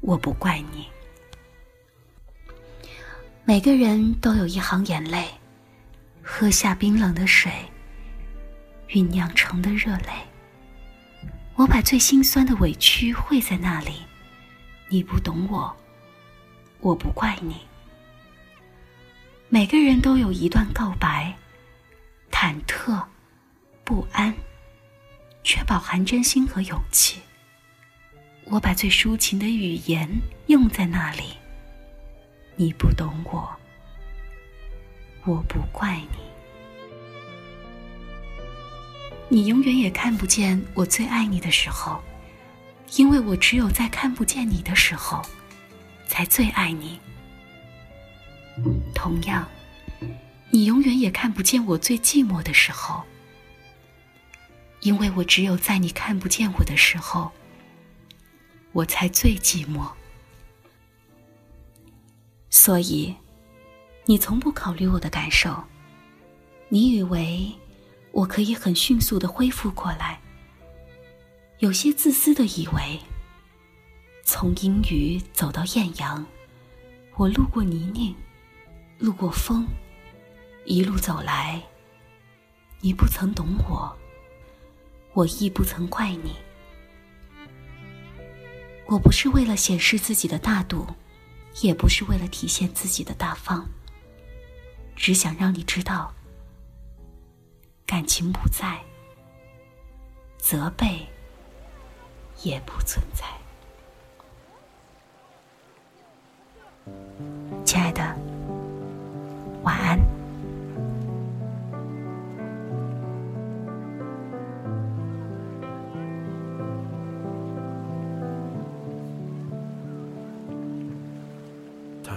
我不怪你。每个人都有一行眼泪，喝下冰冷的水，酝酿成的热泪。我把最心酸的委屈汇在那里，你不懂我，我不怪你。每个人都有一段告白，忐忑、不安，却饱含真心和勇气。我把最抒情的语言用在那里。你不懂我，我不怪你。你永远也看不见我最爱你的时候，因为我只有在看不见你的时候，才最爱你。同样，你永远也看不见我最寂寞的时候，因为我只有在你看不见我的时候，我才最寂寞。所以，你从不考虑我的感受。你以为我可以很迅速的恢复过来，有些自私的以为，从阴雨走到艳阳，我路过泥泞，路过风，一路走来，你不曾懂我，我亦不曾怪你。我不是为了显示自己的大度。也不是为了体现自己的大方，只想让你知道，感情不在，责备也不存在。亲爱的，晚安。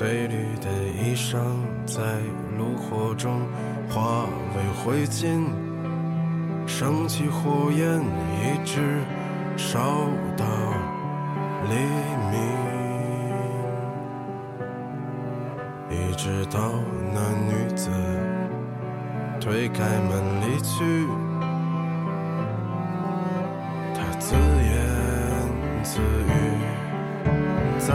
翠绿的衣裳在炉火中化为灰烬，升起火焰，一直烧到黎明，一直到那女子推开门离去，她自言。自语，在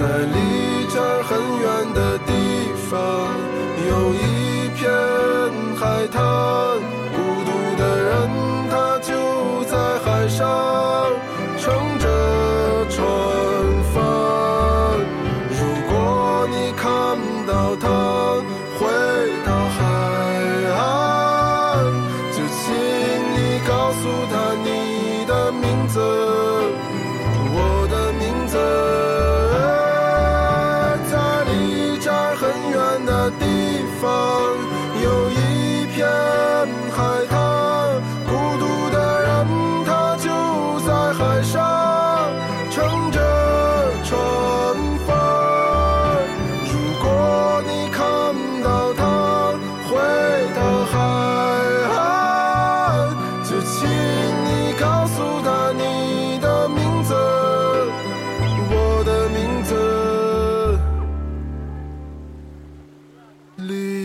在离这很远的地方，有一片海滩，孤独的人他就在海上乘着船帆。如果你看到他回到海岸，就请你告诉他你的名字，Leave.